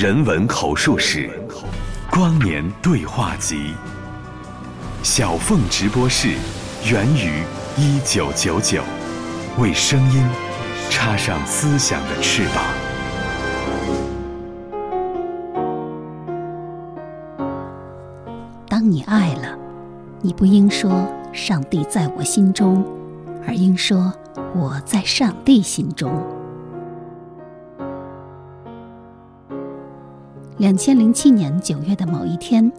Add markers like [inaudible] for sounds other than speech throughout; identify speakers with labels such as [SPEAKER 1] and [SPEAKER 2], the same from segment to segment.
[SPEAKER 1] 人文口述史，光年对话集，小凤直播室，源于一九九九，为声音插上思想的翅膀。
[SPEAKER 2] 当你爱了，你不应说“上帝在我心中”，而应说“我在上帝心中”。两千零七年九月的某一天，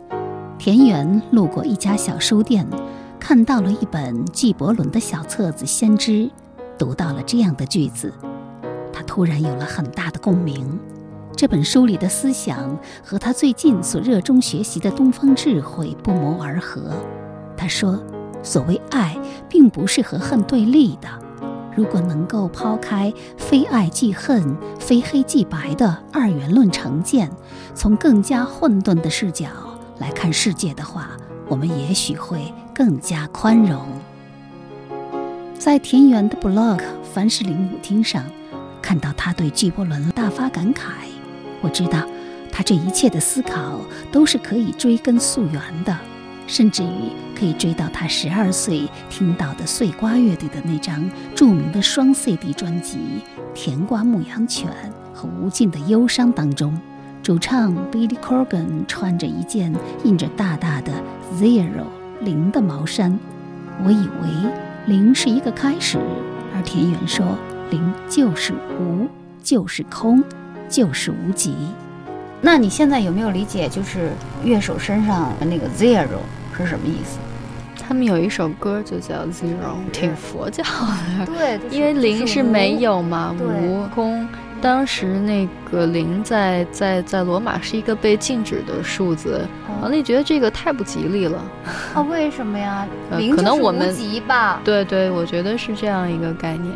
[SPEAKER 2] 田园路过一家小书店，看到了一本纪伯伦的小册子《先知》，读到了这样的句子，他突然有了很大的共鸣。这本书里的思想和他最近所热衷学习的东方智慧不谋而合。他说：“所谓爱，并不是和恨对立的。”如果能够抛开“非爱即恨，非黑即白”的二元论成见，从更加混沌的视角来看世界的话，我们也许会更加宽容。在田园的 blog 凡士林舞厅上，看到他对纪伯伦大发感慨，我知道他这一切的思考都是可以追根溯源的。甚至于可以追到他十二岁听到的碎瓜乐队的那张著名的双 CD 专辑《甜瓜牧羊犬》和《无尽的忧伤》当中，主唱 Billy Corgan 穿着一件印着大大的 Zero 零的毛衫。我以为零是一个开始，而田园说零就是无，就是空，就是无极。
[SPEAKER 3] 那你现在有没有理解，就是乐手身上的那个 Zero？是什么意思？
[SPEAKER 4] 他们有一首歌就叫 Zero，挺佛教的。
[SPEAKER 3] 对，
[SPEAKER 4] 因为零是没有嘛，无空。当时那个零在在在罗马是一个被禁止的数字，王丽觉得这个太不吉利了。
[SPEAKER 3] 啊，为什么呀？
[SPEAKER 4] 零可能我们
[SPEAKER 3] 吉吧？
[SPEAKER 4] 对对，我觉得是这样一个概念。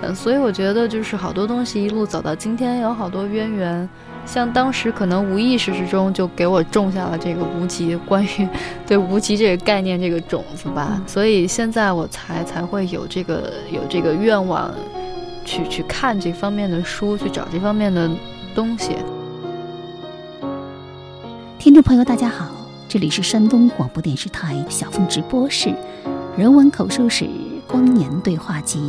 [SPEAKER 4] 嗯，所以我觉得就是好多东西一路走到今天，有好多渊源。像当时可能无意识之中就给我种下了这个无极，关于对无极这个概念这个种子吧，所以现在我才才会有这个有这个愿望，去去看这方面的书，去找这方面的东西。
[SPEAKER 2] 听众朋友，大家好，这里是山东广播电视台小凤直播室，人文口述史光年对话集。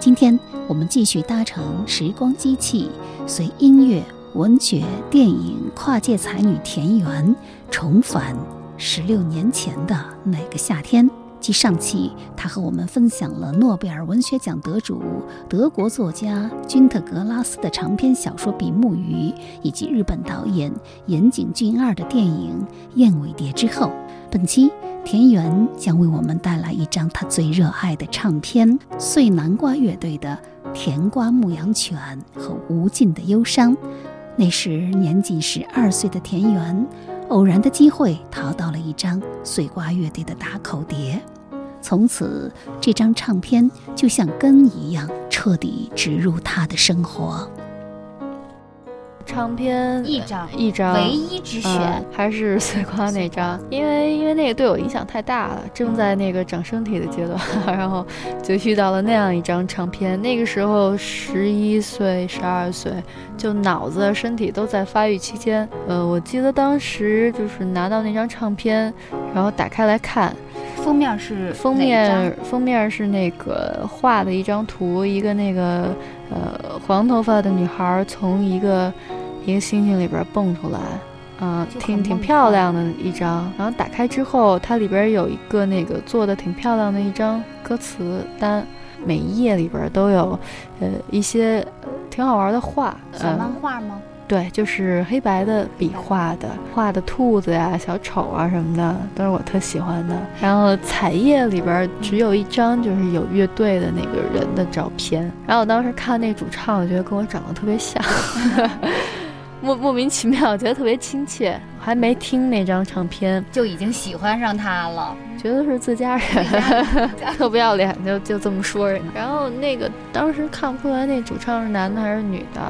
[SPEAKER 2] 今天我们继续搭乘时光机器，随音乐。文学、电影跨界才女田园重返十六年前的那个夏天。即上期，她和我们分享了诺贝尔文学奖得主德国作家君特·格拉斯的长篇小说《比目鱼》，以及日本导演岩井俊二的电影《燕尾蝶》之后，本期田园将为我们带来一张他最热爱的唱片——碎南瓜乐队的《甜瓜牧羊犬》和《无尽的忧伤》。那时年仅十二岁的田园，偶然的机会淘到了一张碎瓜乐队的打口碟，从此这张唱片就像根一样彻底植入他的生活。
[SPEAKER 4] 唱片
[SPEAKER 3] 一张
[SPEAKER 4] 一张
[SPEAKER 3] 唯一之选
[SPEAKER 4] 还是碎花那张，因为因为那个对我影响太大了，正在那个长身体的阶段，[laughs] 然后就遇到了那样一张唱片。那个时候十一岁、十二岁，就脑子、身体都在发育期间。呃，我记得当时就是拿到那张唱片，然后打开来看，
[SPEAKER 3] 封面是
[SPEAKER 4] 封面封面是那个画的一张图，一个那个呃黄头发的女孩从一个。一个星星里边蹦出来，嗯，挺挺漂亮的一张。然后打开之后，它里边有一个那个做的挺漂亮的一张歌词单，每一页里边都有，呃，一些挺好玩的画。
[SPEAKER 3] 小漫画吗？
[SPEAKER 4] 对，就是黑白的笔画的，画的兔子呀、小丑啊什么的，都是我特喜欢的。然后彩页里边只有一张，就是有乐队的那个人的照片。然后我当时看那主唱，我觉得跟我长得特别像。[laughs] 莫莫名其妙，我觉得特别亲切。还没听那张唱片，
[SPEAKER 3] 就已经喜欢上他了，
[SPEAKER 4] 觉得是自家人，[laughs] 特不要脸，就就这么说人。然后那个当时看不出来那主唱是男的还是女的，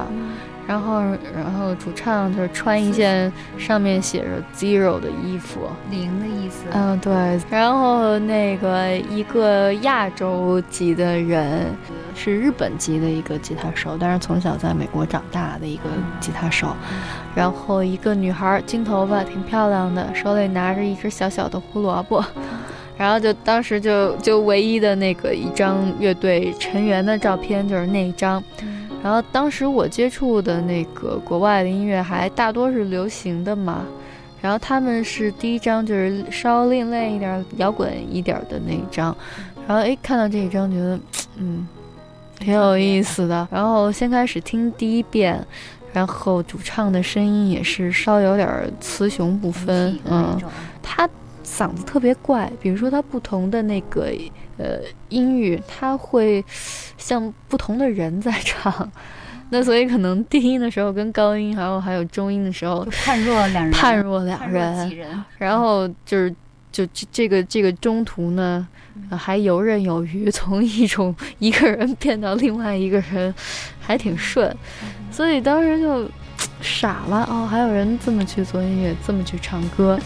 [SPEAKER 4] 然后然后主唱就是穿一件上面写着 zero 的衣服，
[SPEAKER 3] 零的意思。
[SPEAKER 4] 嗯，对。然后那个一个亚洲籍的人是日本籍的一个吉他手，但是从小在美国长大的一个吉他手。然后一个女孩，金头发，挺漂亮的，手里拿着一只小小的胡萝卜。[laughs] 然后就当时就就唯一的那个一张乐队成员的照片就是那一张。然后当时我接触的那个国外的音乐还大多是流行的嘛，然后他们是第一张就是稍另类一点、摇滚一点的那一张。然后诶，看到这一张觉得嗯挺有意思的。然后先开始听第一遍，然后主唱的声音也是稍有点雌雄不分，嗯，他。嗓子特别怪，比如说他不同的那个呃音域，他会像不同的人在唱，[laughs] 那所以可能低音的时候跟高音，还有还有中音的时候
[SPEAKER 3] 判若两人，
[SPEAKER 4] 判若两人，然后就是就这这个这个中途呢，还游刃有余，从一种一个人变到另外一个人，还挺顺，所以当时就傻了哦，还有人这么去做音乐，这么去唱歌。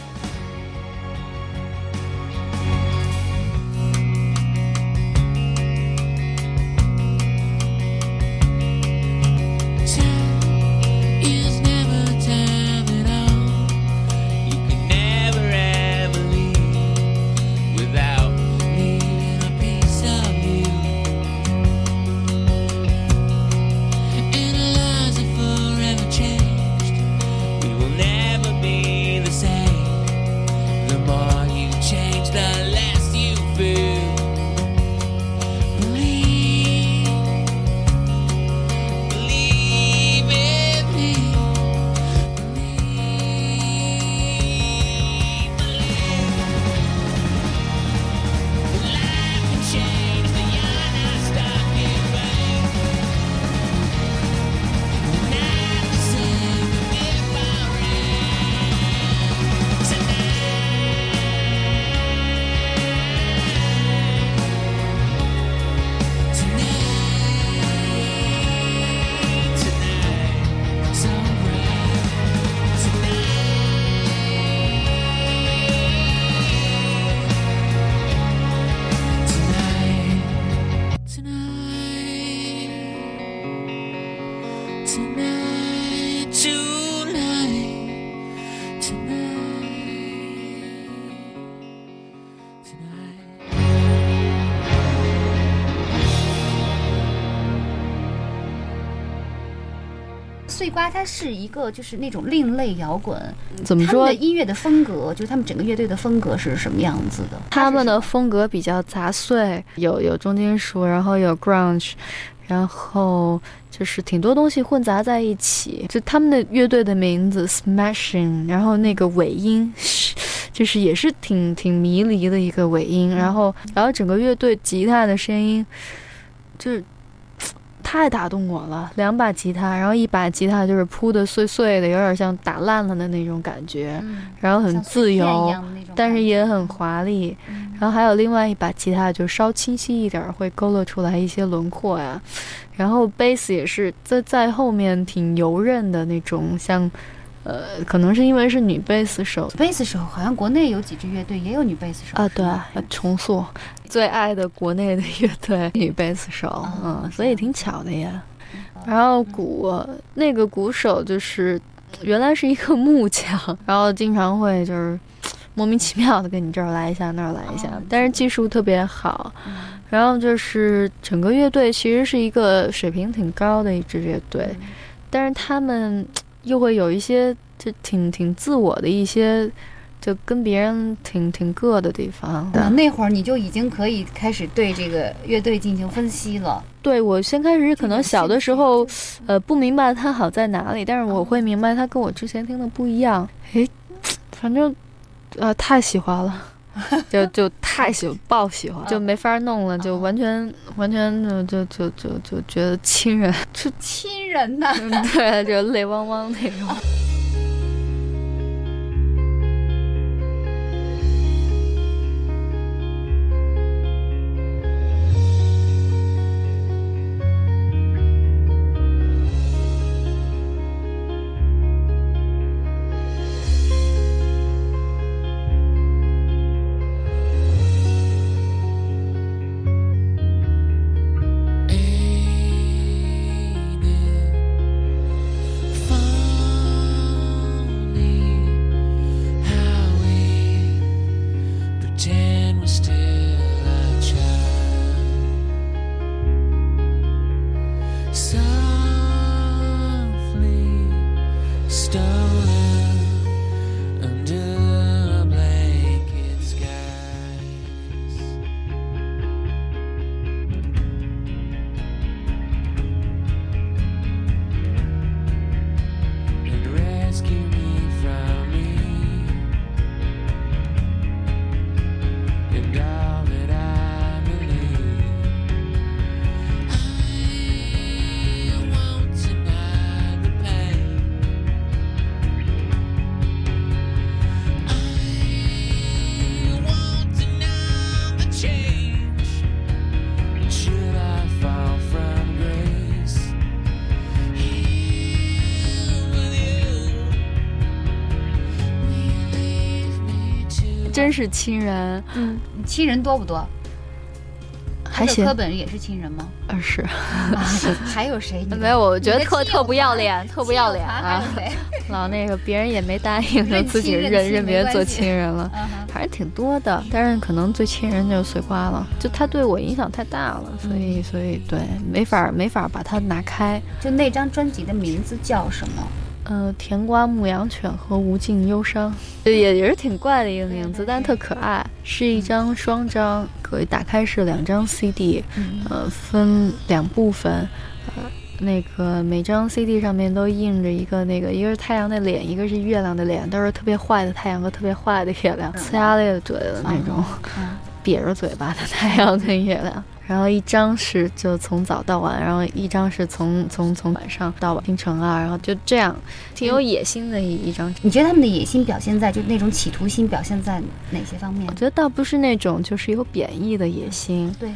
[SPEAKER 3] 瓜它是一个就是那种另类摇滚，
[SPEAKER 4] 怎么说？
[SPEAKER 3] 的音乐的风格就是他们整个乐队的风格是什么样子的？
[SPEAKER 4] 他们的风格比较杂碎，有有重金属，然后有 grunge，然后就是挺多东西混杂在一起。就他们的乐队的名字 Smashing，然后那个尾音就是也是挺挺迷离的一个尾音，然后然后整个乐队吉他的声音就是。太打动我了，两把吉他，然后一把吉他就是铺的碎碎的，有点像打烂了的那种感觉，然后很自由，但是也很华丽。然后还有另外一把吉他就稍清晰一点，会勾勒出来一些轮廓呀。然后贝斯也是在在后面挺游刃的那种，像。呃，可能是因为是女贝斯手，
[SPEAKER 3] 贝斯手好像国内有几支乐队也有女贝斯手
[SPEAKER 4] 啊，对，重塑最爱的国内的乐队 [laughs] 女贝斯手，嗯，所以挺巧的呀。然后鼓那个鼓手就是原来是一个木匠，然后经常会就是莫名其妙的跟你这儿来一下那儿来一下，但是技术特别好。然后就是整个乐队其实是一个水平挺高的一支乐队，但是他们。又会有一些就挺挺自我的一些，就跟别人挺挺个的地方。
[SPEAKER 3] 那会儿你就已经可以开始对这个乐队进行分析了。
[SPEAKER 4] 对我先开始可能小的时候，呃，不明白它好在哪里，但是我会明白它跟我之前听的不一样。诶，反正，呃，太喜欢了。[laughs] 就就太喜爆喜欢，就没法弄了，就完全完全就就就就就觉得亲人，[laughs]
[SPEAKER 3] 就亲人呐，
[SPEAKER 4] 对，就泪汪汪那种。真是亲人，
[SPEAKER 3] 嗯，亲人多不多？
[SPEAKER 4] 还行。
[SPEAKER 3] 科本也是亲人吗？
[SPEAKER 4] 嗯，是。[laughs]
[SPEAKER 3] 还有谁？
[SPEAKER 4] 没有，我觉得特特不要脸，特不要脸啊！[laughs] 老那个，别人也没答应，就自己认认别人做亲人了，还是挺多的。但是可能最亲人就是碎瓜了，就他对我影响太大了，所以所以对，没法没法把它拿开。
[SPEAKER 3] 就那张专辑的名字叫什么？
[SPEAKER 4] 呃，甜瓜牧羊犬和无尽忧伤，[laughs] 也也是挺怪的一个名字，但特可爱。是一张双张，可以打开是两张 CD，呃，分两部分，呃，那个每张 CD 上面都印着一个那个，一个是太阳的脸，一个是月亮的脸，都是特别坏的太阳和特别坏的月亮，呲牙咧嘴的那种，瘪着嘴巴的太阳跟月亮。然后一张是就从早到晚，然后一张是从从从晚上到晚清晨啊，然后就这样，挺有野心的一一张。
[SPEAKER 3] 你觉得他们的野心表现在就那种企图心表现在哪些方面？
[SPEAKER 4] 我觉得倒不是那种就是有贬义的野心。
[SPEAKER 3] 对。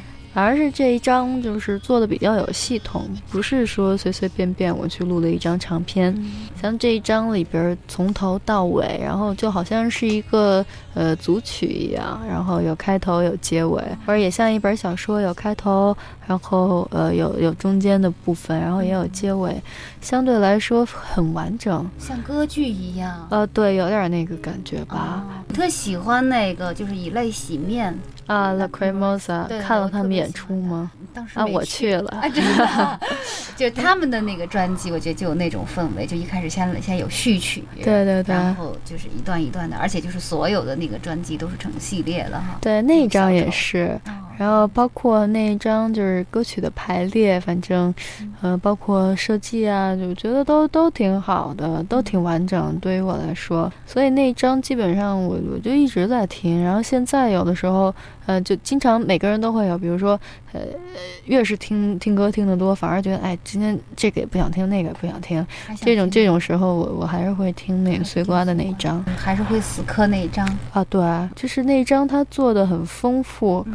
[SPEAKER 4] 而是这一张就是做的比较有系统，不是说随随便便我去录了一张长片。像这一张里边从头到尾，然后就好像是一个呃组曲一样，然后有开头有结尾，或者也像一本小说有开头，然后呃有有中间的部分，然后也有结尾，相对来说很完整，
[SPEAKER 3] 像歌剧一样。
[SPEAKER 4] 呃，对，有点那个感觉吧。
[SPEAKER 3] 特喜欢那个就是以泪洗面。
[SPEAKER 4] 啊，La Cremosa，看了他们演出吗？
[SPEAKER 3] 当时啊，
[SPEAKER 4] 我去了，
[SPEAKER 3] 真的，[laughs] [laughs] 就他们的那个专辑，我觉得就有那种氛围，就一开始先先有序曲，
[SPEAKER 4] 对对对，
[SPEAKER 3] 然后就是一段一段的，而且就是所有的那个专辑都是成系列的哈。
[SPEAKER 4] 对，那张也是。然后包括那一张就是歌曲的排列，反正，呃，包括设计啊，就觉得都都挺好的，都挺完整。对于我来说，所以那一张基本上我我就一直在听。然后现在有的时候，呃，就经常每个人都会有，比如说，呃，越是听听歌听得多，反而觉得哎，今天这个也不想听，那个也不想听。这种这种时候，我我还是会听那个碎瓜的那一张，
[SPEAKER 3] 还是会死磕那一张
[SPEAKER 4] 啊。对，就是那一张他做的很丰富。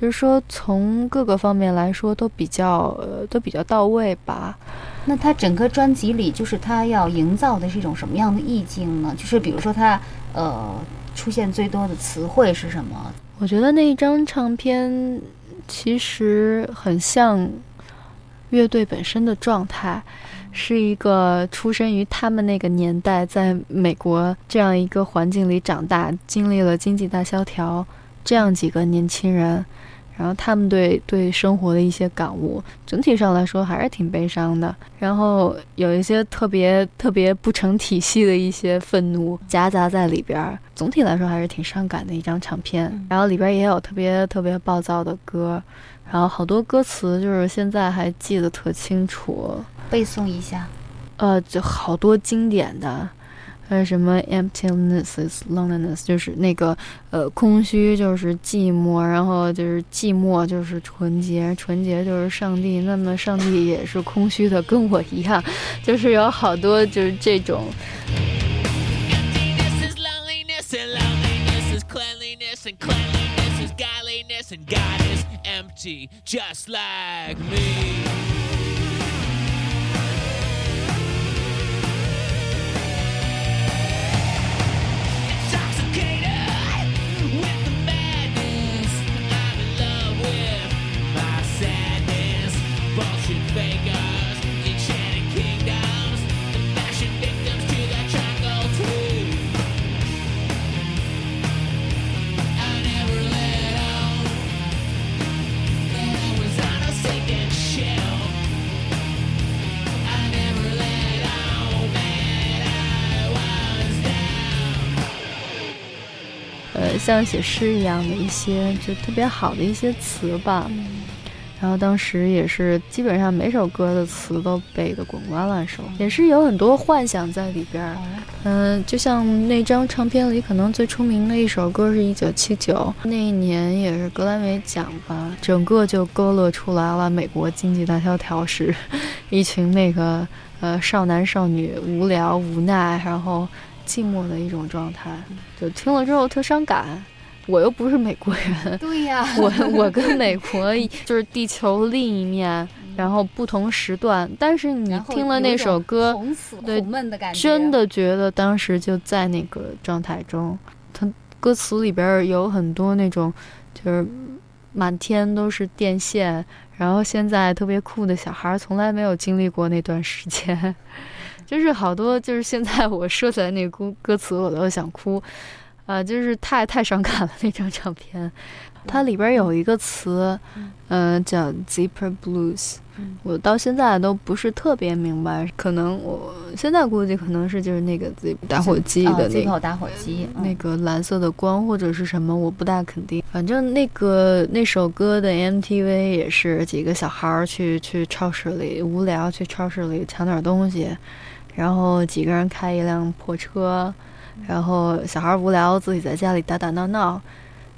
[SPEAKER 4] 就是说，从各个方面来说都比较呃都比较到位吧。
[SPEAKER 3] 那他整个专辑里，就是他要营造的是一种什么样的意境呢？就是比如说，他呃出现最多的词汇是什么？
[SPEAKER 4] 我觉得那一张唱片其实很像乐队本身的状态，是一个出生于他们那个年代，在美国这样一个环境里长大，经历了经济大萧条这样几个年轻人。然后他们对对生活的一些感悟，整体上来说还是挺悲伤的。然后有一些特别特别不成体系的一些愤怒夹杂在里边儿，总体来说还是挺伤感的一张唱片。然后里边也有特别特别暴躁的歌，然后好多歌词就是现在还记得特清楚，
[SPEAKER 3] 背诵一下。
[SPEAKER 4] 呃，就好多经典的。呃，什么 emptiness is loneliness，就是那个呃空虚就是寂寞，然后就是寂寞就是纯洁，纯洁就是上帝，那么上帝也是空虚的，跟我一样，就是有好多就是这种。share 像写诗一样的一些，就特别好的一些词吧。然后当时也是基本上每首歌的词都背得滚瓜烂熟，也是有很多幻想在里边儿。嗯，就像那张唱片里可能最出名的一首歌是一九七九，那一年也是格莱美奖吧，整个就勾勒出来了美国经济大萧条时，[laughs] 一群那个呃少男少女无聊无奈，然后寂寞的一种状态，就听了之后特伤感。我又不是美国人，[laughs]
[SPEAKER 3] 对呀，
[SPEAKER 4] 我我跟美国就是地球另一面，然后不同时段。但是你听了那首歌，对，真的觉得当时就在那个状态中。它歌词里边有很多那种，就是满天都是电线，然后现在特别酷的小孩从来没有经历过那段时间，就是好多就是现在我说起来那歌歌词我都想哭。啊，就是太太伤感了那张唱片，它里边有一个词，嗯，叫 Zipper Blues，我到现在都不是特别明白，可能我现在估计可能是就是那个 Zip 打火机的那
[SPEAKER 3] 个打火机
[SPEAKER 4] 那个蓝色的光或者是什么，我不大肯定。反正那个那首歌的 MTV 也是几个小孩儿去去超市里无聊去超市里抢点东西，然后几个人开一辆破车。然后小孩无聊，自己在家里打打闹闹，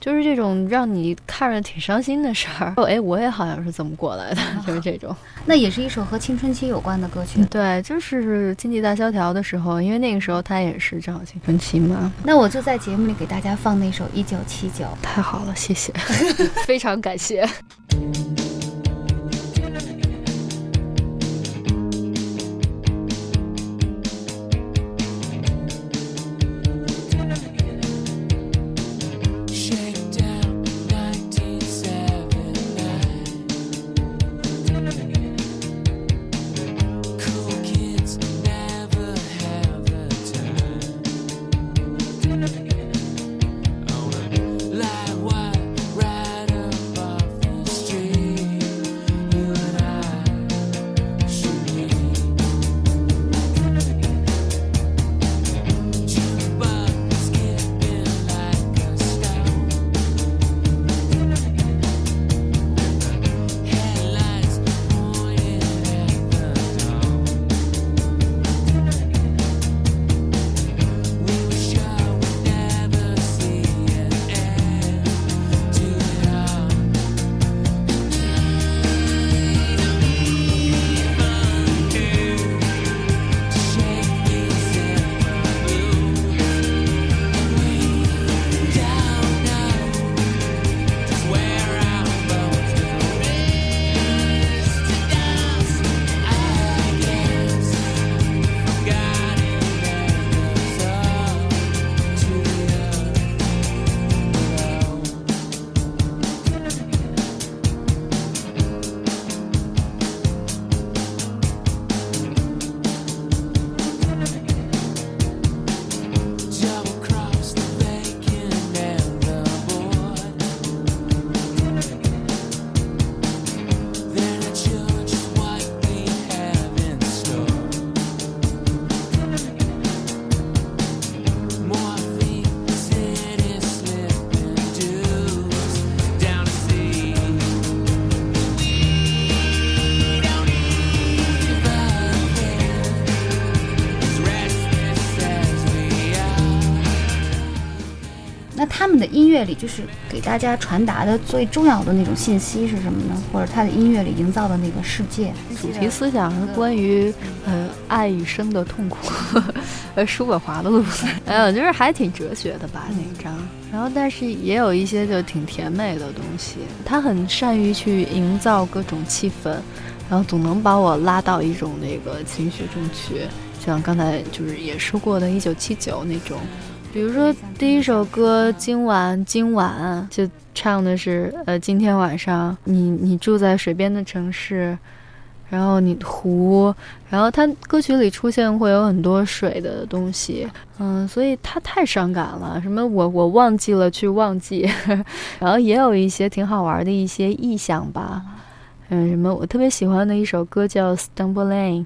[SPEAKER 4] 就是这种让你看着挺伤心的事儿。[laughs] 哎，我也好像是这么过来的，[laughs] 就是这种。[laughs]
[SPEAKER 3] 那也是一首和青春期有关的歌曲。
[SPEAKER 4] 对，就是经济大萧条的时候，因为那个时候他也是正好青春期嘛。
[SPEAKER 3] 那我就在节目里给大家放那首《一九七九》。
[SPEAKER 4] 太好了，谢谢，非常感谢。
[SPEAKER 3] 音乐里就是给大家传达的最重要的那种信息是什么呢？或者他的音乐里营造的那个世界
[SPEAKER 4] 主题思想是关于呃爱与生的痛苦，[laughs] 呃叔本华的路子，[laughs] 哎我觉得还挺哲学的吧那一张。然后但是也有一些就挺甜美的东西，他很善于去营造各种气氛，然后总能把我拉到一种那个情绪中去，像刚才就是也说过的《一九七九》那种。比如说第一首歌，今晚今晚就唱的是，呃，今天晚上你你住在水边的城市，然后你湖，然后它歌曲里出现会有很多水的东西，嗯，所以它太伤感了。什么我我忘记了去忘记，[laughs] 然后也有一些挺好玩的一些意象吧，嗯，什么我特别喜欢的一首歌叫《Stumble Lane》，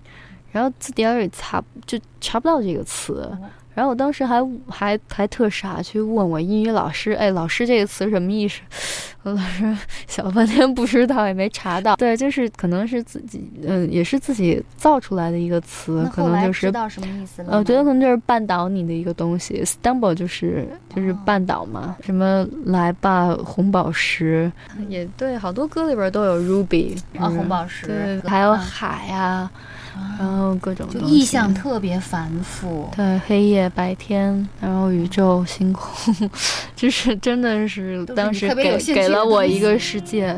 [SPEAKER 4] 然后字典里查就查不到这个词。然后我当时还还还特傻，去问我英语老师，哎，老师这个词什么意思？[laughs] 我老师想了半天不知道，也没查到。[laughs] 对，就是可能是自己，嗯，也是自己造出来的一个词，可能就是
[SPEAKER 3] 知道什么意思了。
[SPEAKER 4] 我觉得可能就是绊倒你的一个东西，stumble 就是就是绊倒嘛。什么来吧，红宝石，也对，好多歌里边都有 ruby
[SPEAKER 3] 啊，红宝石，
[SPEAKER 4] 对，还有海啊。然后各种
[SPEAKER 3] 就意象特别繁复，
[SPEAKER 4] 对，黑夜白天，然后宇宙星空，[laughs] 就是真的是当时给给了我一个世界。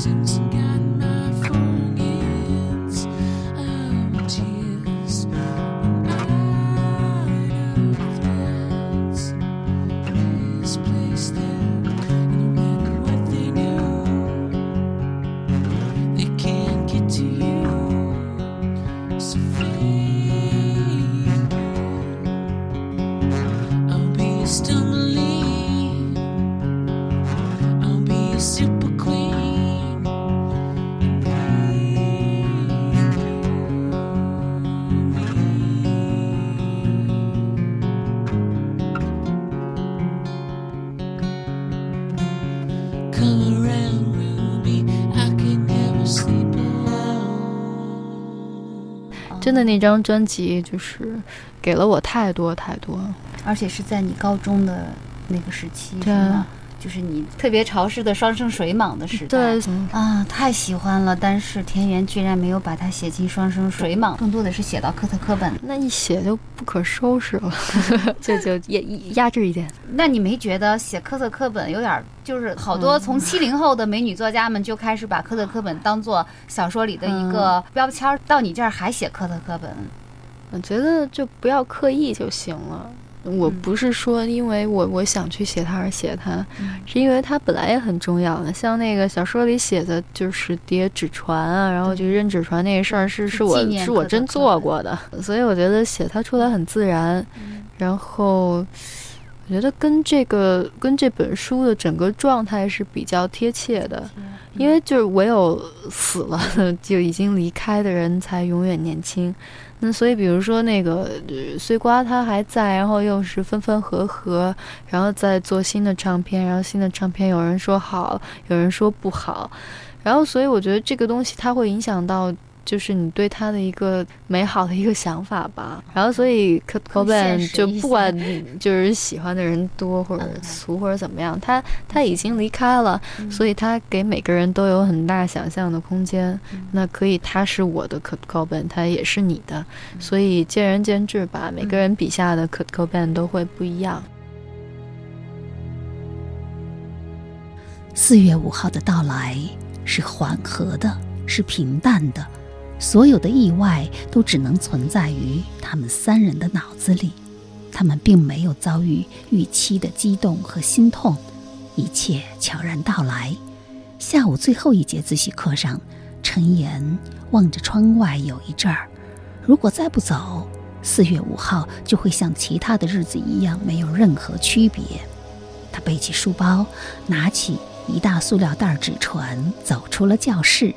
[SPEAKER 4] seasons. 真的那张专辑就是给了我太多太多，
[SPEAKER 3] 而且是在你高中的那个时期，
[SPEAKER 4] 对
[SPEAKER 3] 是吗？就是你特别潮湿的双生水蟒的时代。
[SPEAKER 4] 对，
[SPEAKER 3] 啊，太喜欢了，但是田园居然没有把它写进双生水蟒，更多的是写到科特科本。
[SPEAKER 4] 那一写就不可收拾了，[laughs] 就就压压制一点。
[SPEAKER 3] 那你没觉得写科特科本有点儿，就是好多从七零后的美女作家们就开始把科特科本当做小说里的一个标签儿，到你这儿还写科特科本？
[SPEAKER 4] 我觉得就不要刻意就行了。我不是说因为我我想去写它而写它，是因为它本来也很重要的。像那个小说里写的，就是叠纸船啊，然后就扔纸船那个事儿，是是我是我真做过的，[laughs] 所以我觉得写它出来很自然。然后我觉得跟这个跟这本书的整个状态是比较贴切的，因为就是唯有死了就已经离开的人才永远年轻。那所以，比如说那个呃碎瓜他还在，然后又是分分合合，然后再做新的唱片，然后新的唱片有人说好，有人说不好，然后所以我觉得这个东西它会影响到。就是你对他的一个美好的一个想法吧。然后所以
[SPEAKER 3] c o
[SPEAKER 4] t
[SPEAKER 3] b a n
[SPEAKER 4] 就不管就是喜欢的人多或者俗或者怎么样，他他已经离开了，所以他给每个人都有很大想象的空间。那可以，他是我的 c o t b a n 他也是你的，所以见仁见智吧。每个人笔下的 c o t b a n 都会不一样。
[SPEAKER 2] 四月五号的到来是缓和的，是平淡的。所有的意外都只能存在于他们三人的脑子里。他们并没有遭遇预期的激动和心痛，一切悄然到来。下午最后一节自习课上，陈岩望着窗外，有一阵儿，如果再不走，四月五号就会像其他的日子一样没有任何区别。他背起书包，拿起一大塑料袋纸船，走出了教室。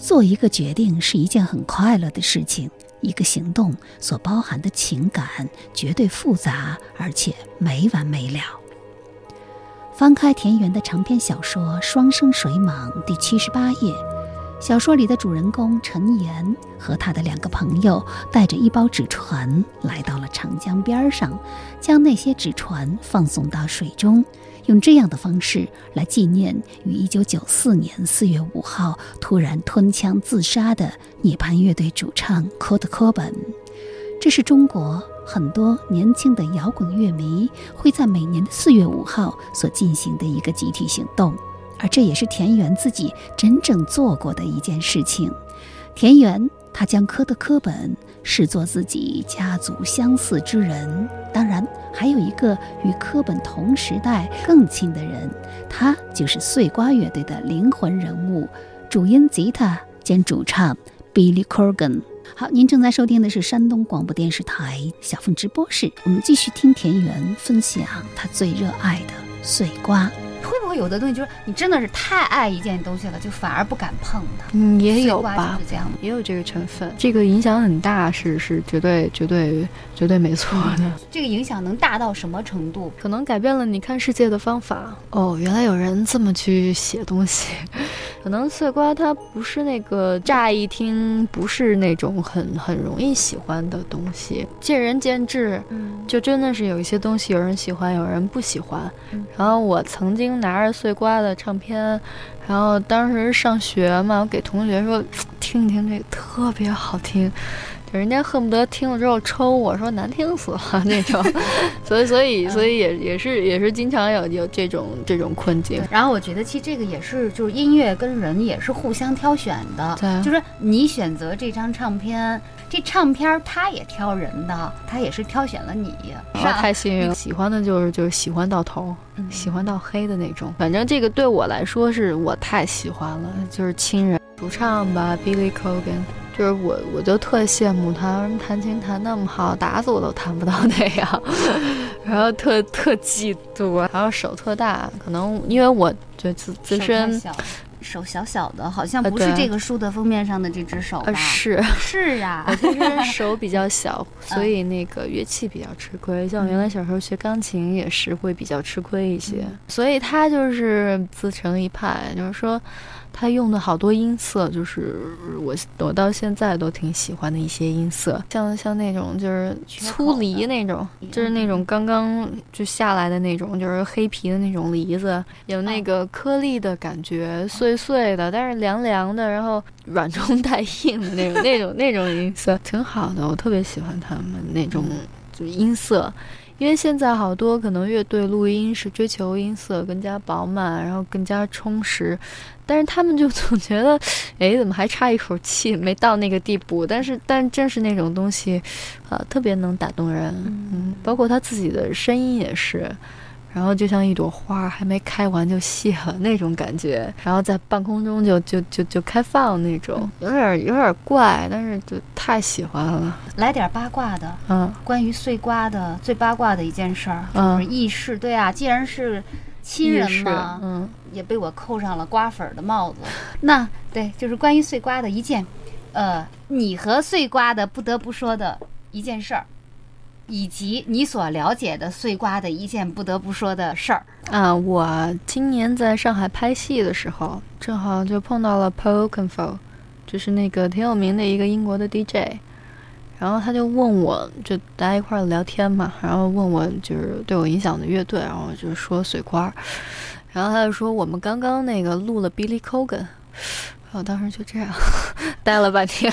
[SPEAKER 2] 做一个决定是一件很快乐的事情。一个行动所包含的情感绝对复杂，而且没完没了。翻开田园的长篇小说《双生水蟒》第七十八页，小说里的主人公陈岩和他的两个朋友带着一包纸船来到了长江边上，将那些纸船放送到水中。用这样的方式来纪念于1994年4月5号突然吞枪自杀的涅槃乐队主唱科特·科本。这是中国很多年轻的摇滚乐迷会在每年的4月5号所进行的一个集体行动，而这也是田园自己真正做过的一件事情。田园，他将科特·科本视作自己家族相似之人。当然，还有一个与科本同时代更亲的人，他就是碎瓜乐队的灵魂人物，主音吉他兼主唱 Billy Corgan。好，您正在收听的是山东广播电视台小凤直播室，我们继续听田园分享他最热爱的碎瓜。
[SPEAKER 3] 会不会有的东西就是你真的是太爱一件东西了，就反而不敢碰它？
[SPEAKER 4] 嗯，也有
[SPEAKER 3] 吧，是这样。
[SPEAKER 4] 也有这个成分，这个影响很大，是是绝对绝对绝对没错的。
[SPEAKER 3] 这个影响能大到什么程度？
[SPEAKER 4] 可能改变了你看世界的方法。哦，原来有人这么去写东西。[laughs] 可能碎瓜它不是那个乍一听不是那种很很容易喜欢的东西，见仁见智。
[SPEAKER 3] 嗯，
[SPEAKER 4] 就真的是有一些东西，有人喜欢，有人不喜欢。
[SPEAKER 3] 嗯
[SPEAKER 4] 然后我曾经拿着碎瓜的唱片，然后当时上学嘛，我给同学说听一听这个特别好听，就人家恨不得听了之后抽我说难听死了 [laughs] 那种。[laughs] 所以所以所以也也是也是经常有有这种这种困境。
[SPEAKER 3] 然后我觉得其实这个也是，就是音乐跟人也是互相挑选的。
[SPEAKER 4] 对
[SPEAKER 3] 就是你选择这张唱片，这唱片儿它也挑人的，他也是挑选了你，是
[SPEAKER 4] 啊，
[SPEAKER 3] 吧？
[SPEAKER 4] 太幸运了！喜欢的就是就是喜欢到头，
[SPEAKER 3] 嗯
[SPEAKER 4] 喜欢到黑的那种。反正这个对我来说是我太喜欢了，就是亲人主唱吧，Billy Corgan，就是我我就特羡慕他，弹琴弹那么好，打死我都弹不到那样，[laughs] 然后特特嫉妒，然后手特大，可能因为我就自自身
[SPEAKER 3] 小手小小的，好像
[SPEAKER 4] 呃
[SPEAKER 3] 不是这个书的封面上的这只手吧？
[SPEAKER 4] 呃是。[laughs]
[SPEAKER 3] 是啊
[SPEAKER 4] 我，其实手比较小，所以那个乐器比较吃亏。像我原来小时候学钢琴也是会比较吃亏一些，所以他就是自成一派，就是说他用的好多音色，就是我我到现在都挺喜欢的一些音色，像像那种就是粗梨那种，
[SPEAKER 3] 嗯
[SPEAKER 4] 就是那种刚刚就下来的那种，就是黑皮的那种梨子，有那个颗粒的感觉，碎碎的，但是凉凉的，然后软中带硬的那种那种那种音色，挺好的，我特别喜欢他们那种就是音色。因为现在好多可能乐队录音是追求音色更加饱满，然后更加充实，但是他们就总觉得，[laughs] 哎，怎么还差一口气，没到那个地步？但是，但正是那种东西，呃，特别能打动人，嗯，包括他自己的声音也是。然后就像一朵花还没开完就谢了那种感觉，然后在半空中就就就就开放那种，有点有点怪，但是就太喜欢了，
[SPEAKER 3] 来点八卦的，
[SPEAKER 4] 嗯。
[SPEAKER 3] 关于碎瓜的最八卦的一件事儿，
[SPEAKER 4] 嗯。
[SPEAKER 3] 就是轶事。对啊，既然是亲人嘛，
[SPEAKER 4] 嗯。
[SPEAKER 3] 也被我扣上了瓜粉儿的帽子。[laughs] 那。对，就是关于碎瓜的一件，呃，你和碎瓜的不得不说的一件事儿，以及你所了解的碎瓜的一件不得不说的事儿。
[SPEAKER 4] 啊，我今年在上海拍戏的时候，正好就碰到了 Paul Oakenfold，就是那个挺有名的一个英国的 DJ，然后他就问我，就大家一块儿聊天嘛，然后问我就是对我影响的乐队，然后就说碎瓜，然后他就说我们刚刚那个录了 Billy Corgan，我当时就这样。[laughs] 待了半天，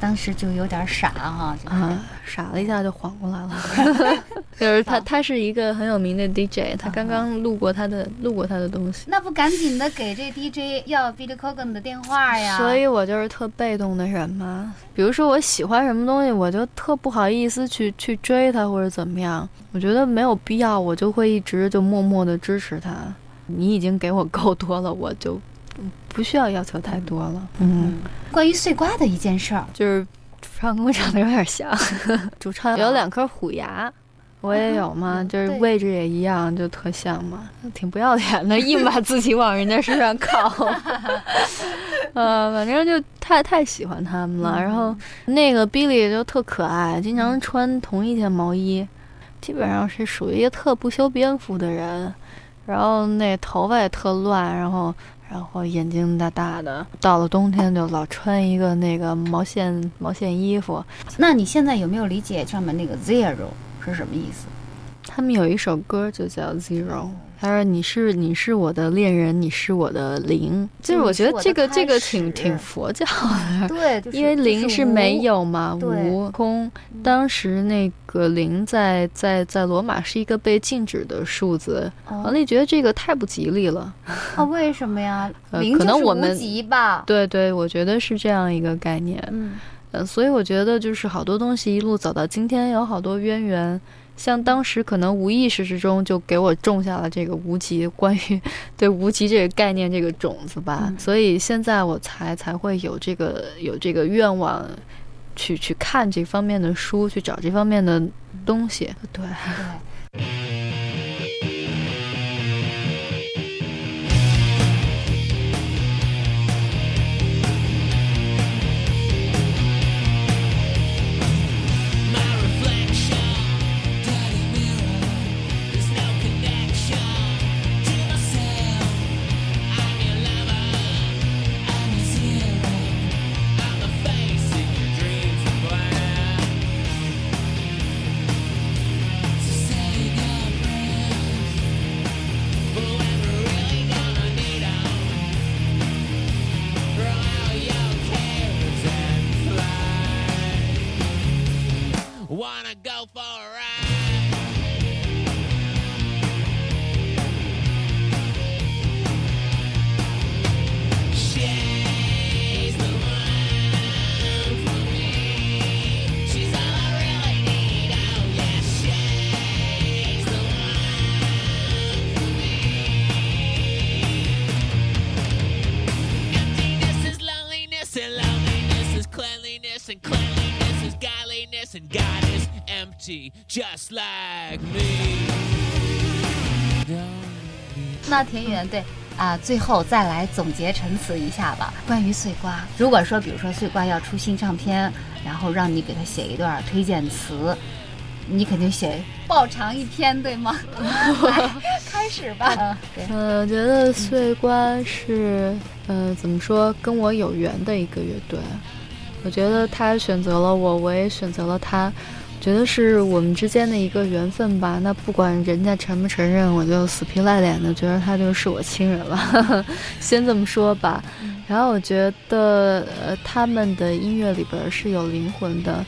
[SPEAKER 3] 当时就有点傻哈，
[SPEAKER 4] 啊，傻了一下就缓过来了。[laughs] 就是他，他是一个很有名的 DJ，他刚刚录过他的录过他的东西，
[SPEAKER 3] 那不赶紧的给这 DJ 要 Billy Corgan 的电话呀？
[SPEAKER 4] 所以我就是特被动的人嘛。比如说我喜欢什么东西，我就特不好意思去去追他或者怎么样，我觉得没有必要，我就会一直就默默的支持他。你已经给我够多了，我就。不需要要求太多了。嗯，
[SPEAKER 3] 关于碎瓜的一件事儿，
[SPEAKER 4] 就是主唱跟我长得有点像，[laughs] 主唱有两颗虎牙，我也有嘛，就是位置也一样，就特像嘛，挺不要脸的，硬把自己往人家身上靠。[laughs] 呃，反正就太太喜欢他们了。然后那个 Billy 就特可爱，经常穿同一件毛衣，基本上是属于一个特不修边幅的人。然后那头发也特乱，然后。然后眼睛大大的，到了冬天就老穿一个那个毛线毛线衣服。
[SPEAKER 3] 那你现在有没有理解上面那个 zero 是什么意思？
[SPEAKER 4] 他们有一首歌就叫 zero。他说：“你是你是我的恋人，你是我的灵。”就是我觉得这个这个挺挺佛教的，
[SPEAKER 3] 对，[laughs]
[SPEAKER 4] 因为灵是没有嘛，无空。当时那个零在在在罗马是一个被禁止的数字，王丽觉得这个太不吉利了。
[SPEAKER 3] 啊，为什么呀？[laughs]
[SPEAKER 4] 可能我们？对对，我觉得是这样一个概念。嗯，呃，所以我觉得就是好多东西一路走到今天，有好多渊源。像当时可能无意识之中就给我种下了这个无极，关于对无极这个概念这个种子吧，所以现在我才才会有这个有这个愿望，去去看这方面的书，去找这方面的东西。对。
[SPEAKER 3] 那田园对啊，最后再来总结陈词一下吧。关于碎瓜，如果说比如说碎瓜要出新唱片，然后让你给他写一段推荐词，你肯定写爆长一篇，对吗？[laughs] 开始吧。
[SPEAKER 4] 嗯，我觉得碎瓜是，呃，怎么说，跟我有缘的一个乐队。我觉得他选择了我，我也选择了他。觉得是我们之间的一个缘分吧。那不管人家承不承认，我就死皮赖脸的觉得他就是我亲人了。[laughs] 先这么说吧。然后我觉得，呃，他们的音乐里边是有灵魂的，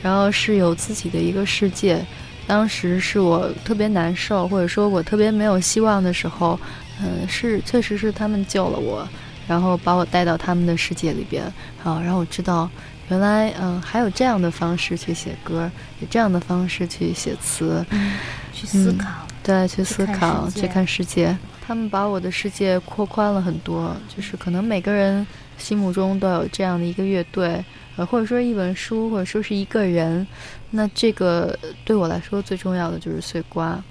[SPEAKER 4] 然后是有自己的一个世界。当时是我特别难受，或者说我特别没有希望的时候，嗯，是确实是他们救了我，然后把我带到他们的世界里边，好，让我知道。原来，嗯，还有这样的方式去写歌，有这样的方式去写词，
[SPEAKER 3] 去思考，
[SPEAKER 4] 对，去思考，去看世界。他们把我的世界扩宽了很多，就是可能每个人心目中都有这样的一个乐队，呃，或者说一本书，或者说是一个人。那这个对我来说最重要的就是碎瓜。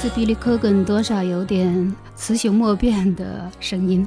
[SPEAKER 5] 是来自 Billy Corgan 多少有点雌雄莫辨的声音。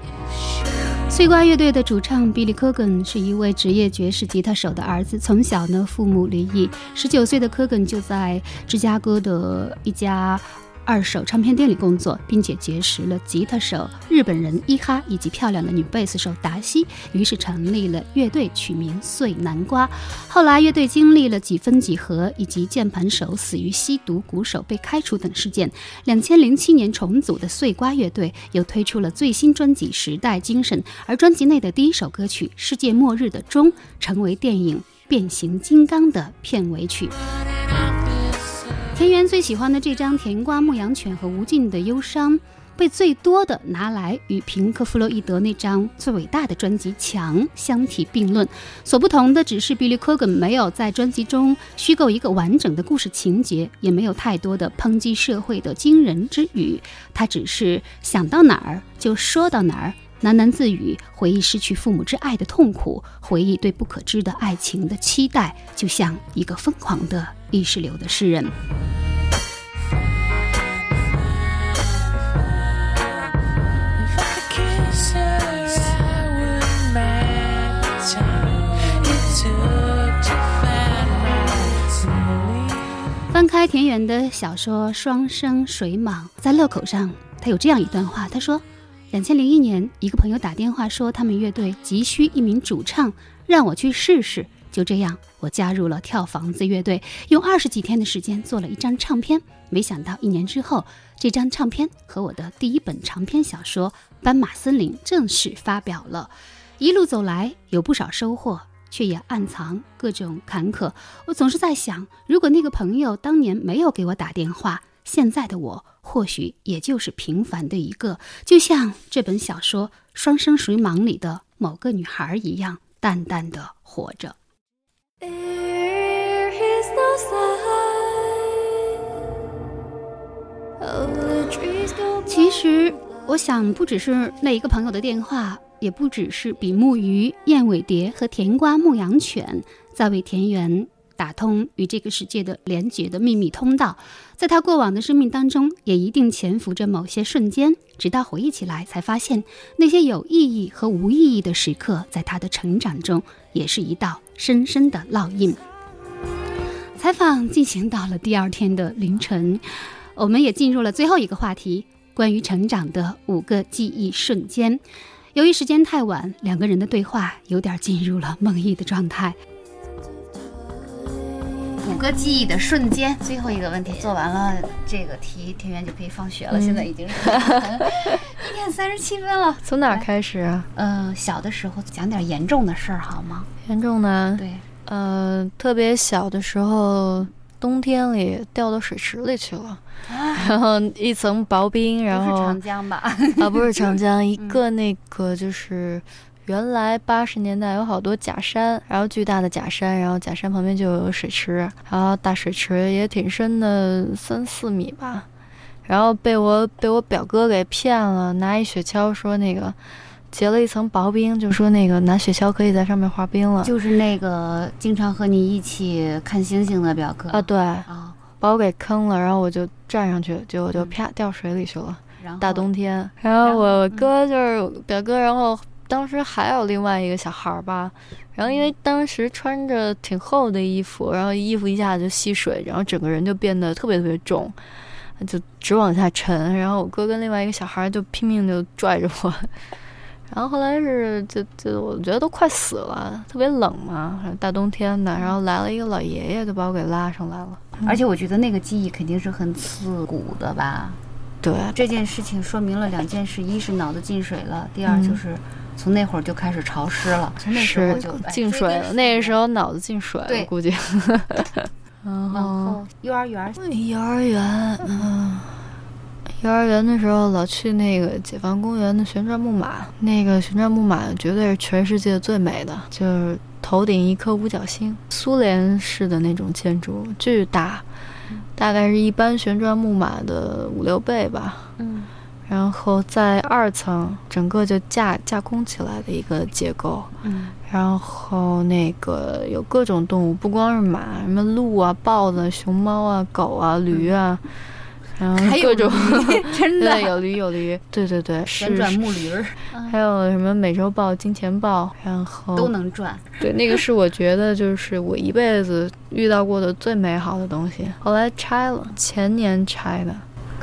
[SPEAKER 5] 碎瓜乐队的主唱比利·科根是一位职业爵士吉他手的儿子，从小呢父母离异，十九岁的科根就在芝加哥的一家。二手唱片店里工作，并且结识了吉他手日本人伊哈以及漂亮的女贝斯手达西，于是成立了乐队，取名碎南瓜。后来乐队经历了几分几合，以及键盘手死于吸毒、鼓手被开除等事件。两千零七年重组的碎瓜乐队又推出了最新专辑《时代精神》，而专辑内的第一首歌曲《世界末日的钟》成为电影《变形金刚》的片尾曲。田园最喜欢的这张《甜瓜牧羊犬》和《无尽的忧伤》，被最多的拿来与平克·弗洛伊德那张最伟大的专辑《墙》相提并论。所不同的只是，Billy Corgan 没有在专辑中虚构一个完整的故事情节，也没有太多的抨击社会的惊人之语。他只是想到哪儿就说到哪儿，喃喃自语，回忆失去父母之爱的痛苦，回忆对不可知的爱情的期待，就像一个疯狂的意识流的诗人。翻开田园的小说《双生水蟒》，在乐口上，他有这样一段话：他说，两千零一年，一个朋友打电话说他们乐队急需一名主唱，让我去试试。就这样，我加入了跳房子乐队，用二十几天的时间做了一张唱片。没想到一年之后，这张唱片和我的第一本长篇小说《斑马森林》正式发表了。一路走来，有不少收获。却也暗藏各种坎坷。我总是在想，如果那个朋友当年没有给我打电话，现在的我或许也就是平凡的一个，就像这本小说《双生水蟒》里的某个女孩一样，淡淡的活着。其实，我想不只是那一个朋友的电话。也不只是比目鱼、燕尾蝶和甜瓜牧羊犬在为田园打通与这个世界的连结的秘密通道，在他过往的生命当中，也一定潜伏着某些瞬间，直到回忆起来，才发现那些有意义和无意义的时刻，在他的成长中也是一道深深的烙印。采访进行到了第二天的凌晨，我们也进入了最后一个话题，关于成长的五个记忆瞬间。由于时间太晚，两个人的对话有点进入了梦呓的状态。
[SPEAKER 3] 五个记忆的瞬间，最后一个问题做完了，这个题田园就可以放学了。现在已经是一点三十七分了。[laughs]
[SPEAKER 4] 从哪儿开始啊？
[SPEAKER 3] 呃，小的时候讲点严重的事儿好吗？
[SPEAKER 4] 严重的？
[SPEAKER 3] 对。
[SPEAKER 4] 呃，特别小的时候。冬天里掉到水池里去了，然后一层薄冰，然后
[SPEAKER 3] 长江吧？
[SPEAKER 4] 啊，不是长江，[laughs] 一个那个就是原来八十年代有好多假山，然后巨大的假山，然后假山旁边就有水池，然后大水池也挺深的，三四米吧，然后被我被我表哥给骗了，拿一雪橇说那个。结了一层薄冰，就说那个拿雪橇可以在上面滑冰了。
[SPEAKER 3] 就是那个经常和你一起看星星的表哥
[SPEAKER 4] 啊，对啊，把我给坑了，然后我就站上去，结果就啪掉水里去了。大冬天，然后我哥就是表哥，然后当时还有另外一个小孩儿吧，然后因为当时穿着挺厚的衣服，然后衣服一下子就吸水，然后整个人就变得特别特别重，就直往下沉。然后我哥跟另外一个小孩就拼命就拽着我。[laughs] 然后后来是就就我觉得都快死了，特别冷嘛，大冬天的，然后来了一个老爷爷，就把我给拉上来了。
[SPEAKER 3] 而且我觉得那个记忆肯定是很刺骨的吧？
[SPEAKER 4] 对，
[SPEAKER 3] 这件事情说明了两件事：一是脑子进水了，第二就是从那会儿就开始潮湿了，从那时候就
[SPEAKER 4] 进水了。那个时候脑子进水了，估计。[laughs] 然后
[SPEAKER 3] 幼儿园，
[SPEAKER 4] 幼儿园，嗯。幼儿园的时候，老去那个解放公园的旋转木马。那个旋转木马绝对是全世界最美的，就是头顶一颗五角星，苏联式的那种建筑，巨大，大概是一般旋转木马的五六倍吧。嗯。然后在二层整个就架架空起来的一个结构，
[SPEAKER 3] 嗯，
[SPEAKER 4] 然后那个有各种动物，不光是马，什么鹿啊、豹子、熊猫啊、狗啊、驴啊，然后
[SPEAKER 3] 还有
[SPEAKER 4] 各种 [laughs]
[SPEAKER 3] 真的
[SPEAKER 4] 对，有驴有驴，对对对，
[SPEAKER 3] 旋转
[SPEAKER 4] 是
[SPEAKER 3] 木驴儿
[SPEAKER 4] 还有什么美洲豹、金钱豹，然后
[SPEAKER 3] 都能转。
[SPEAKER 4] 对，那个是我觉得就是我一辈子遇到过的最美好的东西。后来拆了，前年拆的。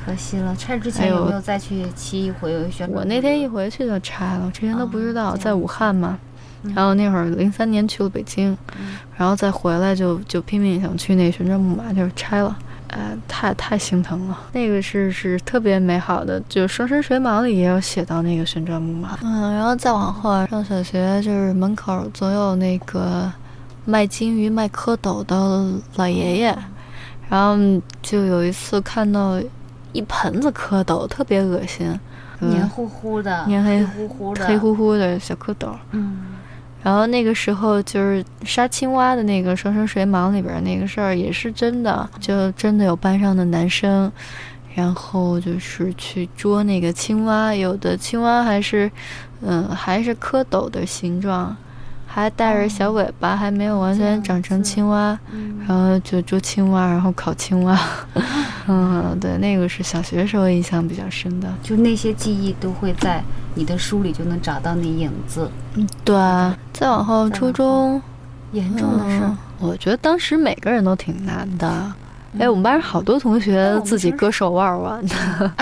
[SPEAKER 3] 可惜了，拆之前有没有再去骑一回旋转木驴儿？
[SPEAKER 4] 我那天一回去就拆了，之前都不知道，
[SPEAKER 3] 哦
[SPEAKER 4] 在武汉嘛。
[SPEAKER 3] 嗯
[SPEAKER 4] 然后那会儿零三年去了北京，
[SPEAKER 3] 嗯
[SPEAKER 4] 然后再回来就就拼命想去那旋转木马，就是拆了。呃，太太心疼了。那个是是特别美好的，就《双生水马》里也有写到那个旋转木马。嗯，然后再往后啊上小学，就是门口总有那个卖金鱼、卖蝌蚪的老爷爷，然后就有一次看到一盆子蝌蚪，特别恶心，嗯
[SPEAKER 3] 黏糊糊的，
[SPEAKER 4] 黏黑
[SPEAKER 3] 乎乎的，
[SPEAKER 4] 黑乎乎的小蝌蚪。
[SPEAKER 3] 嗯，
[SPEAKER 4] 然后那个时候就是杀青蛙的那个《双生水蟒》里边那个事儿也是真的，就真的有班上的男生，然后就是去捉那个青蛙，有的青蛙还是，嗯，还是蝌蚪的形状，还带着小尾巴，还没有完全长成青蛙，
[SPEAKER 3] 嗯
[SPEAKER 4] 然后就捉青蛙，然后烤青蛙，[laughs] 嗯，对，那个是小学时候印象比较深的。
[SPEAKER 3] 就那些记忆都会在你的书里就能找到那影子。
[SPEAKER 4] 嗯对啊，再往后初中。
[SPEAKER 3] 严重的事
[SPEAKER 4] 我觉得当时每个人都挺难的。哎，我们班上好多同学自己割手腕玩 [laughs] 的，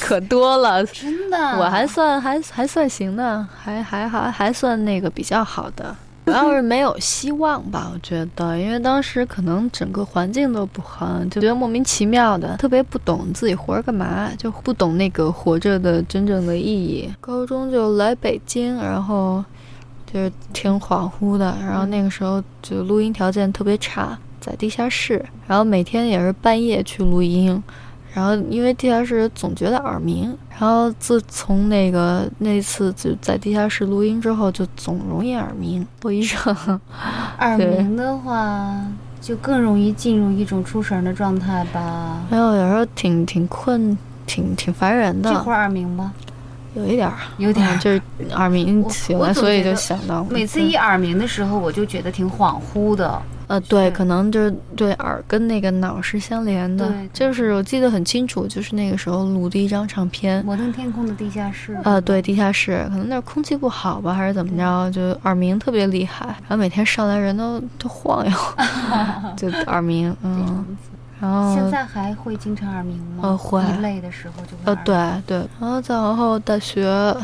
[SPEAKER 4] 可多了。
[SPEAKER 3] 真的，
[SPEAKER 4] 我还算还还算行的，还还还还算那个比较好的。主要是没有希望吧，我觉得，因为当时可能整个环境都不好，就觉得莫名其妙的，特别不懂自己活着干嘛，就不懂那个活着的真正的意义。高中就来北京，然后就是挺恍惚的，然后那个时候就录音条件特别差，在地下室，然后每天也是半夜去录音，然后因为地下室总觉得耳鸣，然后自从那个那次就在地下室录音之后，就总容易耳鸣。我医生，
[SPEAKER 3] 耳鸣的话，就更容易进入一种出神的状态吧。
[SPEAKER 4] 没有有时候挺挺困，挺挺烦人的，
[SPEAKER 3] 这会儿耳鸣吧，
[SPEAKER 4] 有一点儿，
[SPEAKER 3] 有点儿。
[SPEAKER 4] 嗯就是耳鸣
[SPEAKER 3] 我
[SPEAKER 4] 醒来，所以就想到
[SPEAKER 3] 每次一耳鸣的时候，我就觉得挺恍惚的。
[SPEAKER 4] 呃，对，可能就是对耳跟那个脑是相连的。
[SPEAKER 3] 对，
[SPEAKER 4] 就是我记得很清楚，就是那个时候录的一张唱片，
[SPEAKER 3] 摩登天空的地下室。
[SPEAKER 4] 呃，对，地下室可能那儿空气不好吧，还是怎么着，就耳鸣特别厉害，然后每天上来人都都晃悠，[laughs] [laughs] 就耳鸣，嗯，然后
[SPEAKER 3] 现在还会经常耳鸣吗？
[SPEAKER 4] 呃会
[SPEAKER 3] 一累的时候就会
[SPEAKER 4] 呃
[SPEAKER 3] 耳鸣。
[SPEAKER 4] 对对，然后再往后大学，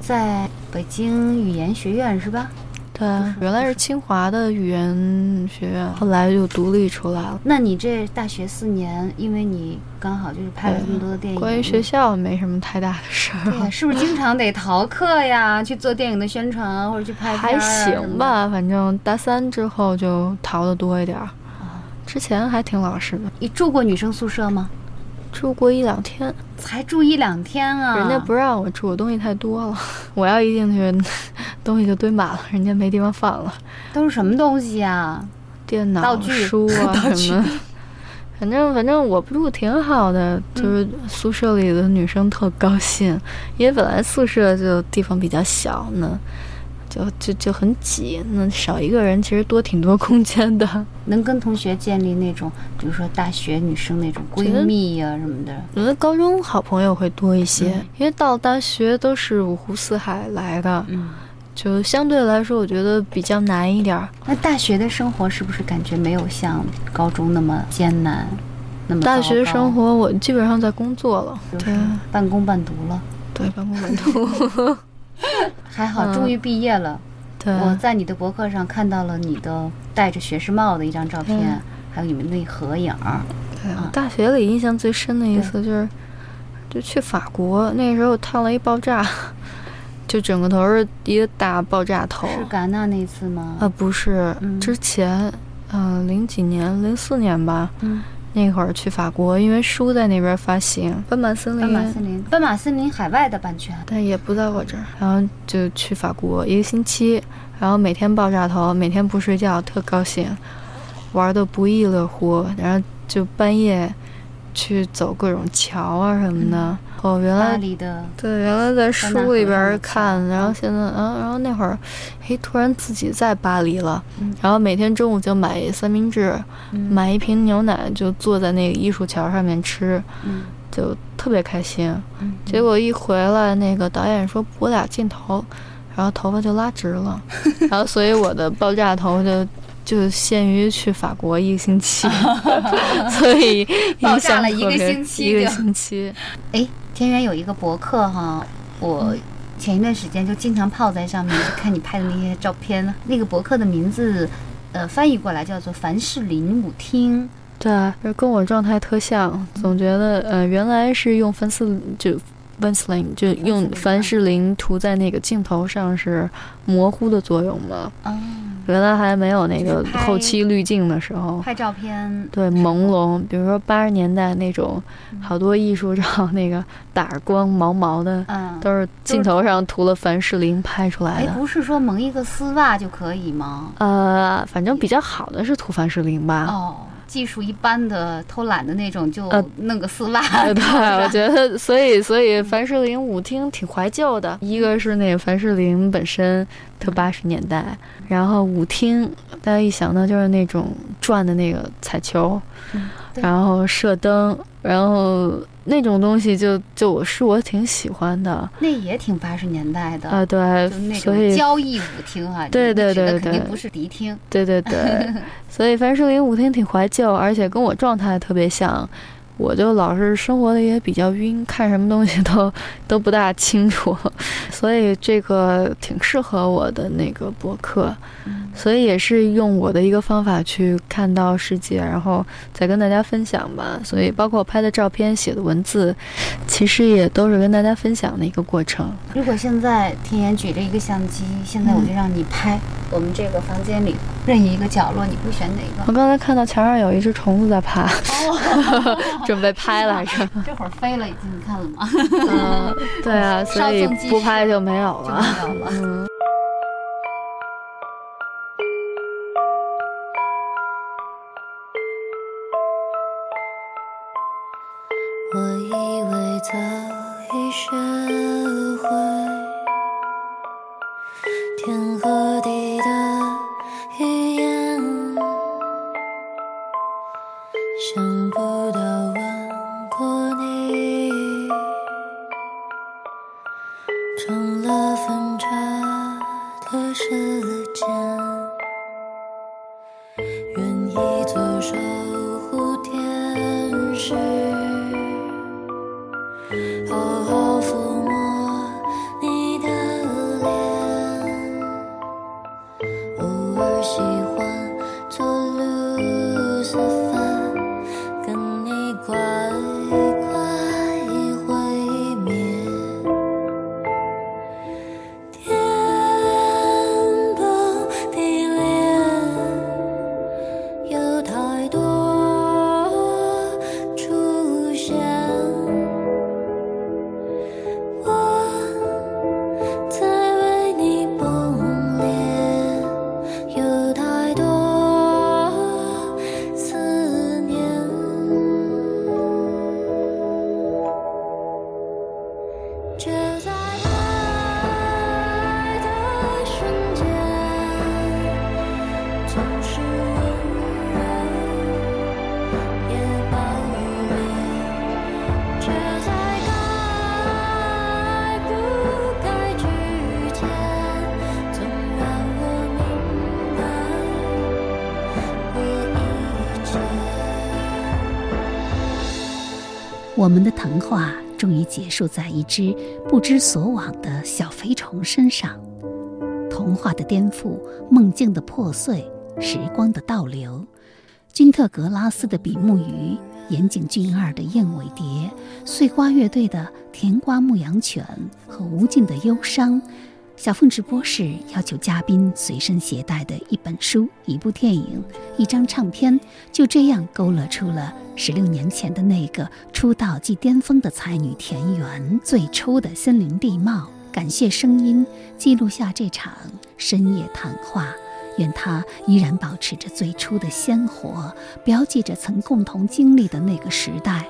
[SPEAKER 3] 在北京语言学院是吧？
[SPEAKER 4] 对，原来是清华的语言学院，后来就独立出来了。
[SPEAKER 3] 那你这大学四年，因为你刚好就是拍了这么多的电影，
[SPEAKER 4] 关于学校没什么太大的事儿，
[SPEAKER 3] 是不是经常得逃课呀？去做电影的宣传啊，或者去拍片
[SPEAKER 4] 还？行吧，反正大三之后就逃的多一点儿，
[SPEAKER 3] 哦
[SPEAKER 4] 之前还挺老实的，
[SPEAKER 3] 你住过女生宿舍吗？
[SPEAKER 4] 住过一两天。
[SPEAKER 3] 才住一两天啊！
[SPEAKER 4] 人家不让我住，东西太多了。[laughs] 我要一进去，东西就堆满了，人家没地方放了，
[SPEAKER 3] 都是什么东西啊？
[SPEAKER 4] 电脑、
[SPEAKER 3] 道具
[SPEAKER 4] 书啊 [laughs] 什么。反正反正我住挺好的，就是宿舍里的女生特高兴，因为本来宿舍就地方比较小呢，就就就很挤，那少一个人其实多挺多空间的。[laughs]
[SPEAKER 3] 能跟同学建立那种，比如说大学女生那种闺蜜呀、什么的。
[SPEAKER 4] 我觉得高中好朋友会多一些，
[SPEAKER 3] 嗯
[SPEAKER 4] 因为到大学都是五湖四海来的，
[SPEAKER 3] 嗯，
[SPEAKER 4] 就相对来说我觉得比较难一点儿。
[SPEAKER 3] 那大学的生活是不是感觉没有像高中那么艰难？那么
[SPEAKER 4] 大学生活我基本上在工作了，
[SPEAKER 3] 就是
[SPEAKER 4] 对
[SPEAKER 3] 半工半读了，
[SPEAKER 4] 对，半工半读。[laughs] [laughs]
[SPEAKER 3] 还好
[SPEAKER 4] 嗯
[SPEAKER 3] 终于毕业了。
[SPEAKER 4] 对，
[SPEAKER 3] 我在你的博客上看到了你的戴着学士帽的一张照片，
[SPEAKER 4] 嗯
[SPEAKER 3] 还有你们那合影。
[SPEAKER 4] 对大学里印象最深的一次就是，就去法国，那时候烫了一爆炸，[laughs] 就整个头是一个大爆炸头。
[SPEAKER 3] 是戛纳那次吗？
[SPEAKER 4] 啊，不是，
[SPEAKER 3] 嗯
[SPEAKER 4] 之前，嗯、零几年，零四年吧，
[SPEAKER 3] 嗯，
[SPEAKER 4] 那会儿去法国，因为书在那边发行，《斑马森林。
[SPEAKER 3] 斑》马森林，斑马森林海外的版权。
[SPEAKER 4] 但也不在我这儿，然后就去法国一个星期，然后每天爆炸头，每天不睡觉，特高兴，玩的不亦乐乎，然后就半夜去走各种桥啊什么的。哦，原来对，原来在书里边看，然后现在，啊，然后那会儿，嘿，突然自己在巴黎了，
[SPEAKER 3] 嗯。
[SPEAKER 4] 然后每天中午就买三明治，
[SPEAKER 3] 嗯。
[SPEAKER 4] 买一瓶牛奶，就坐在那个艺术桥上面吃，
[SPEAKER 3] 嗯。
[SPEAKER 4] 就特别开心。
[SPEAKER 3] 嗯。
[SPEAKER 4] 结果一回来，那个导演说补俩镜头，然后头发就拉直了，[laughs] 然后所以我的爆炸头就就限于去法国一个星期，[laughs] 所以
[SPEAKER 3] 爆
[SPEAKER 4] 影响
[SPEAKER 3] 炸了一个星期
[SPEAKER 4] 一个星期。
[SPEAKER 3] 哎，田园有一个博客哈，我前一段时间就经常泡在上面，就 [coughs] 看你拍的那些照片。那个博客的名字，呃，翻译过来叫做凡士林舞厅。
[SPEAKER 4] 对啊，就跟我状态特像，总觉得呃，原来是用凡士就 Vaseline 就用凡士林涂在那个镜头上是模糊的作用嘛。
[SPEAKER 3] 哦，
[SPEAKER 4] 原来还没有那个后期滤镜的时候，
[SPEAKER 3] 拍照片。
[SPEAKER 4] 对朦胧，比如说八十年代那种好多艺术照，那个打光毛毛的，
[SPEAKER 3] 嗯，
[SPEAKER 4] 都是镜头上涂了凡士林拍出来
[SPEAKER 3] 哎，
[SPEAKER 4] 的。
[SPEAKER 3] 不是说蒙一个丝袜就可以吗？
[SPEAKER 4] 呃，反正比较好的是涂凡士林吧。
[SPEAKER 3] 哦，技术一般的偷懒的那种就
[SPEAKER 4] 呃
[SPEAKER 3] 弄个丝袜。[laughs]
[SPEAKER 4] 呃，对，我觉得，所以，所以凡士林舞厅挺怀旧的。一个是那个凡士林本身特八十年代，然后舞厅大家一想到就是那种转的那个彩球，
[SPEAKER 3] 嗯对
[SPEAKER 4] 然后射灯，然后那种东西就就我是我挺喜欢的
[SPEAKER 3] 那也挺八十年代的。
[SPEAKER 4] 啊、对
[SPEAKER 3] 就那，种
[SPEAKER 4] 所以
[SPEAKER 3] 交谊舞厅啊，
[SPEAKER 4] 对对对对
[SPEAKER 3] 肯定不是迪厅。
[SPEAKER 4] 对对对，[laughs] 所以凡士林舞厅挺怀旧，而且跟我状态特别像。我就老是生活的也比较晕，看什么东西都 [laughs] 都不大清楚，所以这个挺适合我的那个博客，所以也是用我的一个方法去看到世界，然后再跟大家分享吧。所以包括我拍的照片、写的文字，其实也都是跟大家分享的一个过程。
[SPEAKER 3] 如果现在天眼举着一个相机，现在我
[SPEAKER 4] 嗯
[SPEAKER 3] 就让你拍我们这个房间里任意一个角落，你会选哪个？
[SPEAKER 4] 我刚才看到墙上有一只虫子在爬，[laughs] [laughs] 准备拍来着。
[SPEAKER 3] 这会儿飞了，已经你看了吗？
[SPEAKER 4] 嗯，对啊，所以不拍就没有
[SPEAKER 3] 就
[SPEAKER 4] 了。
[SPEAKER 3] 没有了。
[SPEAKER 4] 嗯，
[SPEAKER 6] 我
[SPEAKER 2] 们的谈话终于结束在一只不知所往的小飞虫身上。童话的颠覆，梦境的破碎，时光的倒流。君特格拉斯的比目鱼，岩井俊二的燕尾蝶，碎花乐队的甜瓜牧羊犬和无尽的忧伤。小凤直播室要求嘉宾随身携带的一本书、一部电影、一张唱片，就这样勾勒出了十六年前的那个出道即巅峰的才女田园最初的森林地貌。感谢声音记录下这场深夜谈话，愿它依然保持着最初的鲜活，标记着曾共同经历的那个时代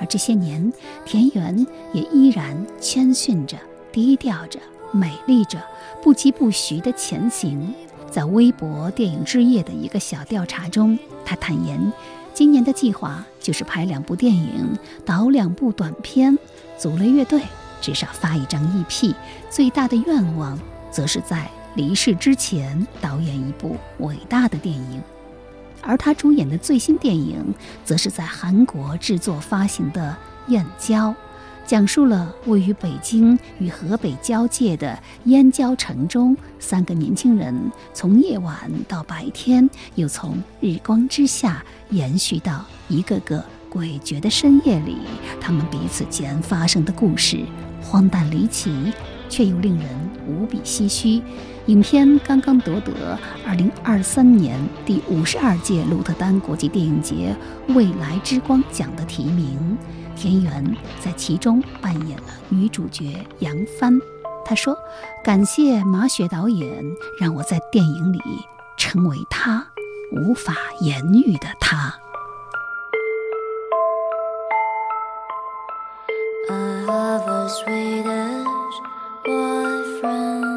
[SPEAKER 2] 而这些年，田园也依然谦逊着、低调着、美丽着，不疾不徐地前行。在微博电影之夜的一个小调查中，他坦言，今年的计划就是拍两部电影，导两部短片，组了乐队，至少发一张 EP。最大的愿望，则是在离世之前导演一部伟大的电影。而他主演的最新电影，则是在韩国制作发行的《燕郊》，讲述了位于北京与河北交界的燕郊城中，三个年轻人从夜晚到白天，又从日光之下延续到一个个诡谲的深夜里，他们彼此间发生的故事，荒诞离奇，却又令人无比唏嘘。影片刚刚夺得2023年第五十二届鹿特丹国际电影节未来之光奖的提名，田园在其中扮演了女主角杨帆。她说：“感谢马雪导演，让我在电影里成为她无法言喻的她。”
[SPEAKER 6] I have a Swedish boyfriend